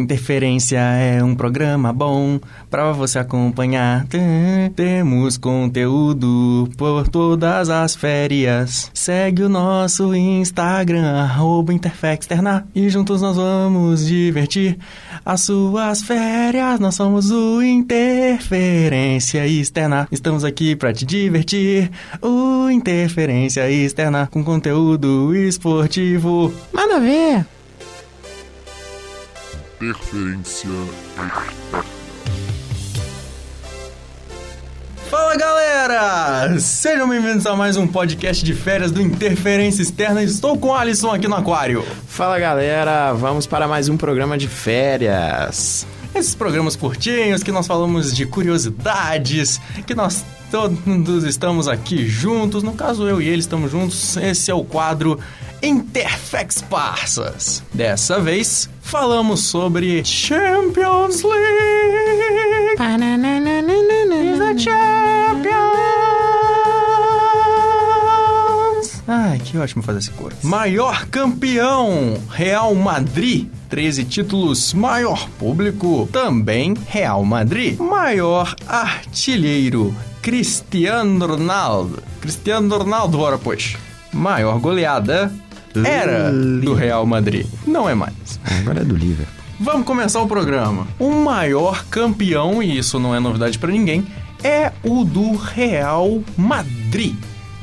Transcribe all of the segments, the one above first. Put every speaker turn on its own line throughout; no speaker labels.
Interferência é um programa bom para você acompanhar. Temos conteúdo por todas as férias. Segue o nosso Instagram, Interfexterna, e juntos nós vamos divertir as suas férias. Nós somos o Interferência Externa. Estamos aqui para te divertir. O Interferência Externa com conteúdo esportivo.
Manda ver!
Interferência
Fala galera! Sejam bem-vindos a mais um podcast de férias do Interferência Externa. Estou com o Alisson aqui no Aquário.
Fala galera, vamos para mais um programa de férias.
Esses programas curtinhos que nós falamos de curiosidades, que nós todos estamos aqui juntos. No caso, eu e ele estamos juntos. Esse é o quadro Interfex Parsas. Dessa vez, falamos sobre Champions League. Is Champions. Ai, que ótimo fazer esse coro. Maior campeão, Real Madrid. 13 títulos, maior público, também Real Madrid. Maior artilheiro, Cristiano Ronaldo. Cristiano Ronaldo, bora pois. Maior goleada era do Real Madrid. Não é mais.
Agora é do Liverpool.
Vamos começar o programa. O maior campeão, e isso não é novidade pra ninguém, é o do Real Madrid.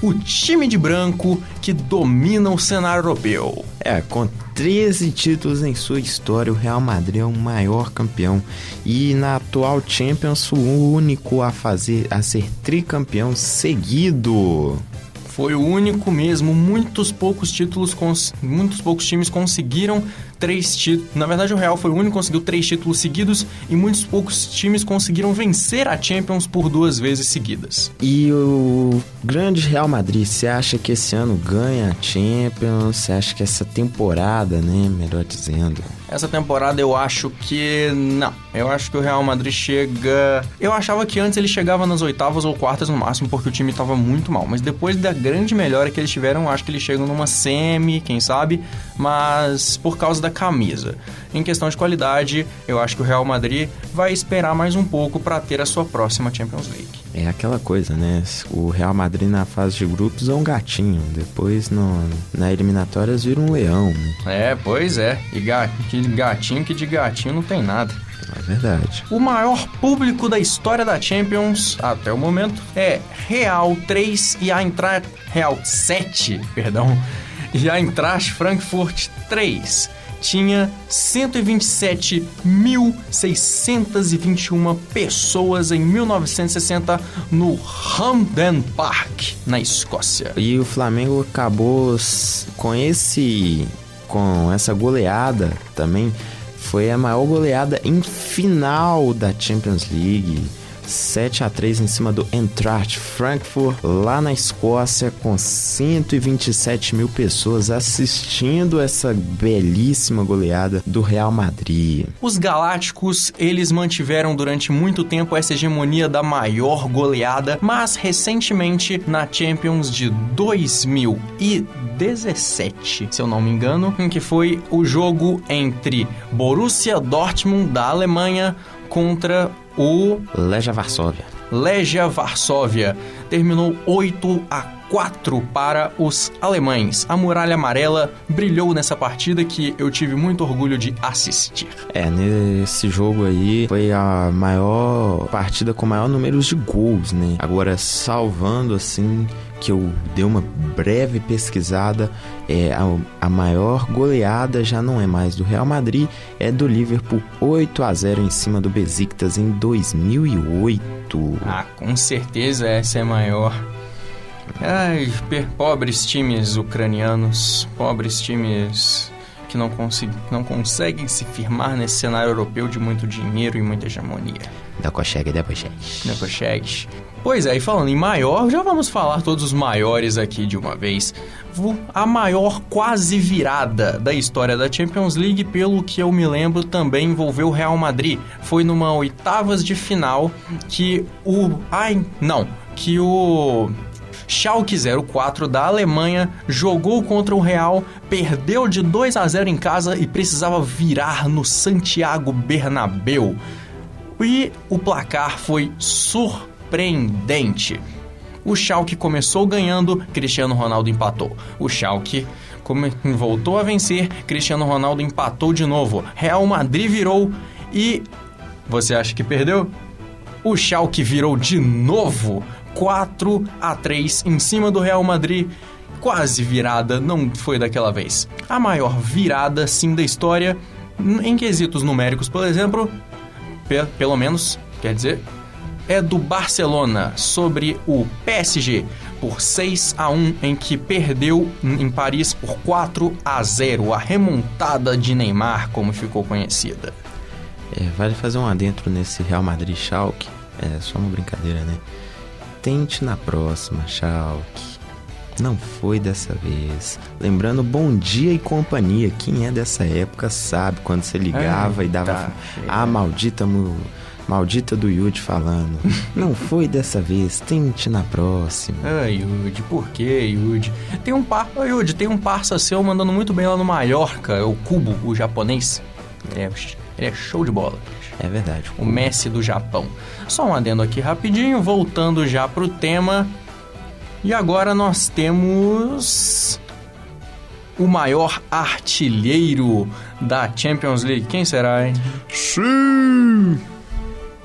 O time de branco que domina o cenário europeu.
É, com 13 títulos em sua história, o Real Madrid é o maior campeão e na atual Champions o único a fazer a ser tricampeão seguido.
Foi o único mesmo, muitos poucos títulos, muitos poucos times conseguiram três títulos. Na verdade, o Real foi o único que conseguiu três títulos seguidos e muitos poucos times conseguiram vencer a Champions por duas vezes seguidas.
E o grande Real Madrid, você acha que esse ano ganha a Champions? Você acha que essa temporada, né, melhor dizendo,
Essa temporada eu acho que não. Eu acho que o Real Madrid chega. Eu achava que antes ele chegava nas oitavas ou quartas no máximo, porque o time tava muito mal. Mas depois da grande melhora que eles tiveram, eu acho que eles chegam numa semi, quem sabe, mas por causa da camisa. Em questão de qualidade, eu acho que o Real Madrid vai esperar mais um pouco para ter a sua próxima Champions League.
É aquela coisa, né? O Real Madrid na fase de grupos é um gatinho, depois no, na eliminatórias vira um leão, né?
É, pois é. E ga- que gatinho que de gatinho não tem nada.
É verdade.
O maior público da história da Champions até o momento é Real 3 e a Eintracht Real 7, perdão, e a Eintracht Frankfurt 3. Tinha 127.621 pessoas em 1960 no Hampden Park, na Escócia.
E o Flamengo acabou com esse com essa goleada também foi a maior goleada em final da Champions League. 7 a 3 em cima do Eintracht Frankfurt, lá na Escócia, com 127 mil pessoas assistindo essa belíssima goleada do Real Madrid.
Os Galácticos, eles mantiveram durante muito tempo essa hegemonia da maior goleada, mas recentemente na Champions de 2017, se eu não me engano, em que foi o jogo entre Borussia Dortmund da Alemanha contra o
Legia Varsóvia.
Legia Varsóvia. Terminou 8 a 4 para os alemães. A muralha amarela brilhou nessa partida que eu tive muito orgulho de assistir.
É, nesse jogo aí foi a maior partida com maior número de gols, né? Agora, salvando assim, que eu dei uma breve pesquisada, é, a, a maior goleada já não é mais do Real Madrid, é do Liverpool 8 a 0 em cima do Besiktas em 2008.
Ah, com certeza essa é maior. Ai, pobres times ucranianos, pobres times que não, consegui- não conseguem se firmar nesse cenário europeu de muito dinheiro e muita hegemonia.
Da Kocheg, da Kocheg.
Não consegue. Pois é, e falando em maior, já vamos falar todos os maiores aqui de uma vez. A maior quase virada da história da Champions League, pelo que eu me lembro, também envolveu o Real Madrid. Foi numa oitavas de final que o. Ai, não. Que o. Schalke 04 da Alemanha jogou contra o Real, perdeu de 2 a 0 em casa e precisava virar no Santiago Bernabéu. E o placar foi surpreendente. O Schalke começou ganhando, Cristiano Ronaldo empatou. O Schalke voltou a vencer, Cristiano Ronaldo empatou de novo. Real Madrid virou e você acha que perdeu? O Schalke virou de novo 4 a 3 em cima do Real Madrid. Quase virada, não foi daquela vez. A maior virada, sim, da história, em quesitos numéricos, por exemplo, pe- pelo menos, quer dizer, é do Barcelona sobre o PSG por 6 a 1 em que perdeu em Paris por 4 a 0, a remontada de Neymar, como ficou conhecida.
É, vale fazer um adentro nesse Real Madrid Schalke. É só uma brincadeira, né? Tente na próxima, Schalke. Não foi dessa vez. Lembrando, bom dia e companhia. Quem é dessa época sabe quando você ligava e dava.
Eita,
Ah, maldita, maldita do Yudi falando. Não foi dessa vez. Tente na próxima.
Ai, Yudi, por que, Yudi? Tem um par... Ô, Yudi, tem um parça seu mandando muito bem lá no Mallorca, é o Kubo, o japonês. É, ele é show de bola.
É verdade.
O Messi do Japão. Só um adendo aqui rapidinho, voltando já pro tema. E agora nós temos o maior artilheiro da Champions League. Quem será, hein?
Sim!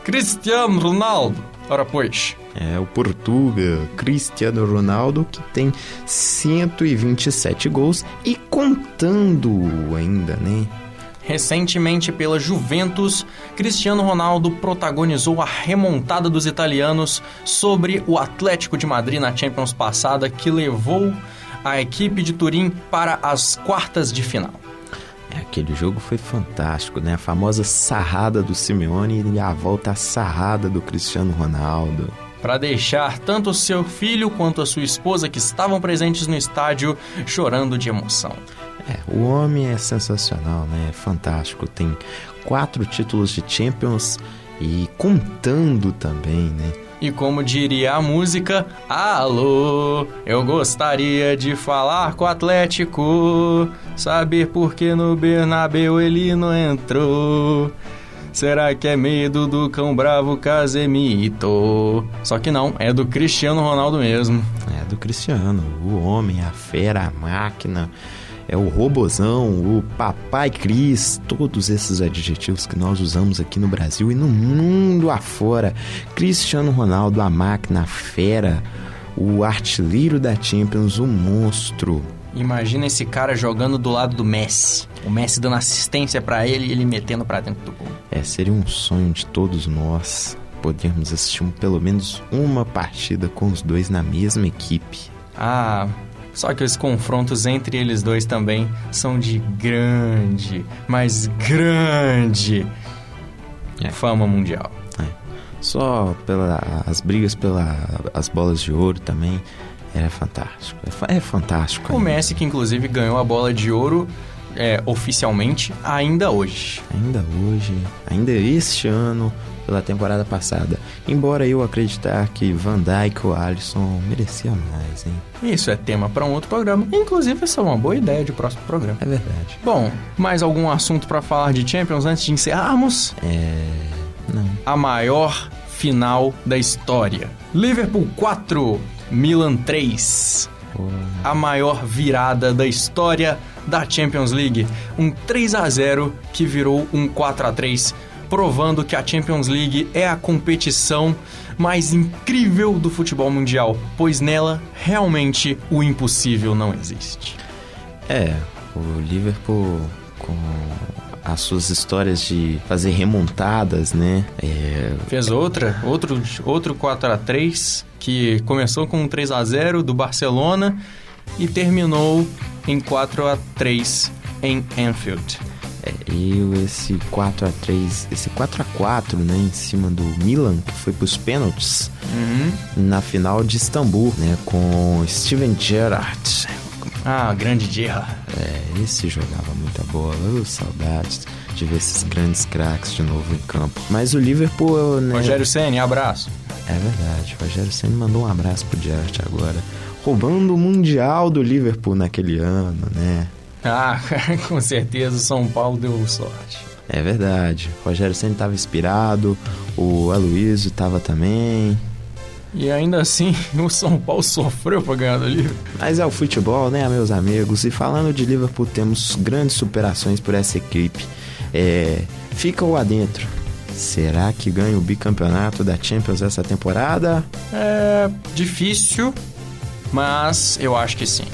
Cristiano Ronaldo. Ora pois.
É o Portuga, Cristiano Ronaldo, que tem 127 gols e contando ainda, né?
Recentemente, pela Juventus, Cristiano Ronaldo protagonizou a remontada dos italianos sobre o Atlético de Madrid na Champions passada, que levou a equipe de Turim para as quartas de final.
É, aquele jogo foi fantástico, né? A famosa sarrada do Simeone e a volta à sarrada do Cristiano Ronaldo.
Para deixar tanto seu filho quanto a sua esposa que estavam presentes no estádio chorando de emoção.
É, o homem é sensacional, né? É fantástico. Tem quatro títulos de Champions e contando também, né?
E como diria a música, alô, eu gostaria de falar com o Atlético, saber por que no Bernabéu ele não entrou. Será que é medo do cão bravo Casemito? Só que não, é do Cristiano Ronaldo mesmo.
É do Cristiano, o homem, a fera, a máquina, é o robozão, o papai Cris, todos esses adjetivos que nós usamos aqui no Brasil e no mundo afora. Cristiano Ronaldo, a máquina, a fera, o artilheiro da Champions, o monstro.
Imagina esse cara jogando do lado do Messi. O Messi dando assistência pra ele e ele metendo pra dentro do gol.
É, seria um sonho de todos nós podermos assistir pelo menos uma partida com os dois na mesma equipe.
Ah, só que os confrontos entre eles dois também são de grande, mas grande
É.
fama mundial.
Só pelas brigas pelas bolas de ouro também era fantástico. É, é fantástico.
O
ainda.
Messi, que inclusive ganhou a bola de ouro é, oficialmente ainda hoje.
Ainda hoje, ainda este ano, pela temporada passada. Embora eu acreditar que Van Dijk ou Alisson merecia mais, hein?
Isso é tema para um outro programa. Inclusive, essa é uma boa ideia de próximo programa.
É verdade.
Bom, mais algum assunto para falar de Champions antes de encerrarmos?
É. Não.
a maior final da história. Liverpool 4, Milan 3.
Pô,
A maior virada da história da Champions League. Um 3 a 0 que virou um 4 a 3, provando que a Champions League é a competição mais incrível do futebol mundial, pois nela realmente o impossível não existe.
É, o Liverpool com as suas histórias de fazer remontadas, né? É,
Fez outra, outro, outro 4 a 3 que começou com um 3 a 0 do Barcelona e terminou em 4 a 3 em Anfield.
E esse 4 a 3 esse 4 a 4 né, em cima do Milan, que foi pros pênaltis,
Uhum.
na final de Istambul, né? Com Steven Gerrard.
Ah, grande Gerrard.
É, esse jogava muita bola. Eu, saudades de ver esses grandes craques de novo em campo. Mas o Liverpool, né?
Rogério Senna, abraço.
É verdade, o Rogério Senna mandou um abraço pro Gerrard agora. Roubando o Mundial do Liverpool naquele ano, né?
Ah, com certeza o São Paulo deu sorte.
É verdade. O Rogério Senna estava inspirado, o Aloysio estava também.
E ainda assim, o São Paulo sofreu para ganhar do Liverpool.
Mas é o futebol, né, meus amigos? E falando de Liverpool, temos grandes superações por essa equipe. É, fica o adentro. Será que ganha o bicampeonato da Champions essa temporada?
É difícil, mas eu acho que sim.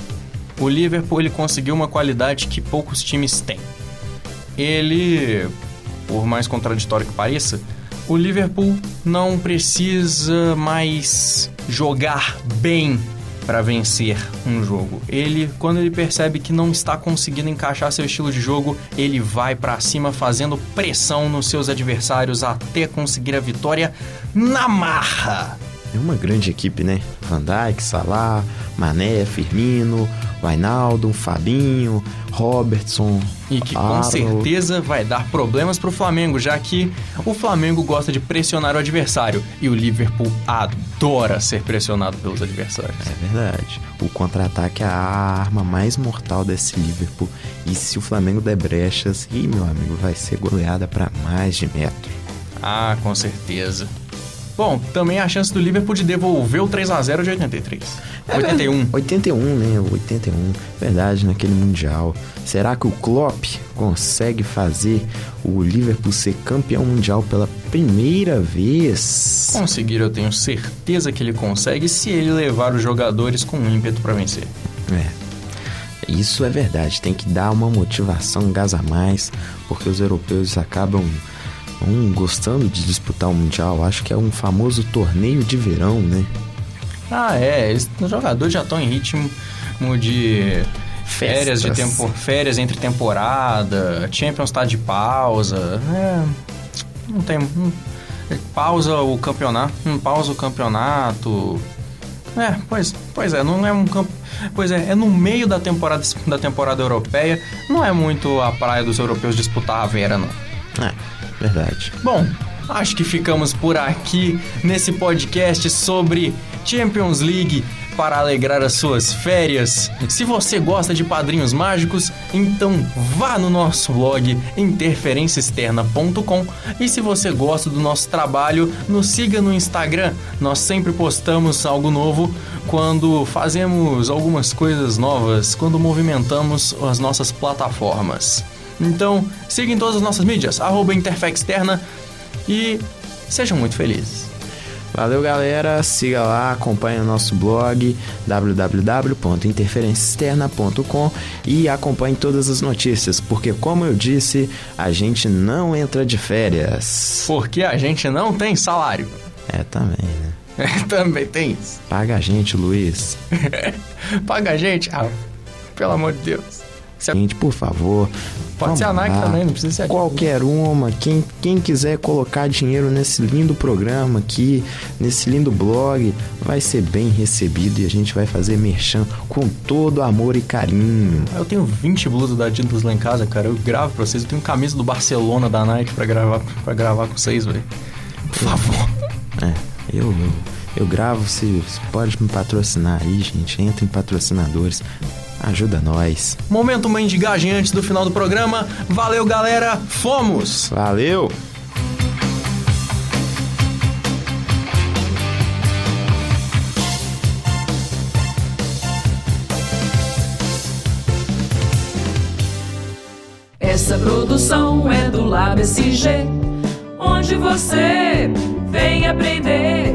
O Liverpool ele conseguiu uma qualidade que poucos times têm. Ele, por mais contraditório que pareça, o Liverpool não precisa mais jogar bem para vencer um jogo. Ele, quando ele percebe que não está conseguindo encaixar seu estilo de jogo, ele vai para cima fazendo pressão nos seus adversários até conseguir a vitória na marra.
É uma grande equipe, né? Van Dijk, Salah, Mané, Firmino, Wijnaldum, Fabinho, Robertson.
E que com certeza vai dar problemas para o Flamengo, já que o Flamengo gosta de pressionar o adversário e o Liverpool adora ser pressionado pelos adversários.
É verdade. O contra-ataque é a arma mais mortal desse Liverpool. E se o Flamengo der brechas, e meu amigo, vai ser goleada para mais de metro.
Ah, com certeza. Bom, também a chance do Liverpool de devolver o 3 a 0 de 83.
É 81. 81, né? 81. Verdade, naquele Mundial. Será que o Klopp consegue fazer o Liverpool ser campeão mundial pela primeira vez?
Conseguir, eu tenho certeza que ele consegue se ele levar os jogadores com ímpeto para vencer.
É. Isso é verdade, tem que dar uma motivação, um gás a mais, porque os europeus acabam um gostando de disputar o Mundial. Acho que é um famoso torneio de verão, né?
Ah, é. Os jogadores já estão em ritmo de férias de tempo, férias entre temporada, Champions está de pausa. É, não tem. Não, pausa o campeonato. Não pausa o campeonato. É, pois, pois é, não é um campo. Pois é, é no meio da temporada da temporada europeia. Não é muito a praia dos europeus disputar a Vera, não.
Verdade.
Bom, acho que ficamos por aqui nesse podcast sobre Champions League para alegrar as suas férias. Se você gosta de padrinhos mágicos, então vá no nosso blog interferenciaexterna.com e se você gosta do nosso trabalho, nos siga no Instagram. Nós sempre postamos algo novo quando fazemos algumas coisas novas, quando movimentamos as nossas plataformas. Então, siga em todas as nossas mídias, arroba Externa e sejam muito felizes.
Valeu, galera. Siga lá, acompanhe o nosso blog www.interferenciaexterna.com e acompanhe todas as notícias, porque como eu disse, a gente não entra de férias.
Porque a gente não tem salário.
É, também, né?
É, também tem isso.
Paga a gente, Luiz.
Paga a gente? Ah, pelo amor de Deus.
Gente, por favor.
Pode ser a Nike lá. também, não precisa ser a
Qualquer uma. Quem, quem quiser colocar dinheiro nesse lindo programa aqui, nesse lindo blog, vai ser bem recebido e a gente vai fazer merchan com todo amor e carinho.
Eu tenho 20 blusas da Adidas lá em casa, cara. Eu gravo pra vocês. Eu tenho camisa do Barcelona da Nike pra gravar, pra gravar com vocês, velho. Por favor.
É, eu, eu, eu gravo, se, se pode me patrocinar aí, gente. Entra em patrocinadores. Ajuda nós.
Momento mendigagem antes do final do programa. Valeu, galera. Fomos!
Valeu!
Essa produção é do Lab SG, onde você vem aprender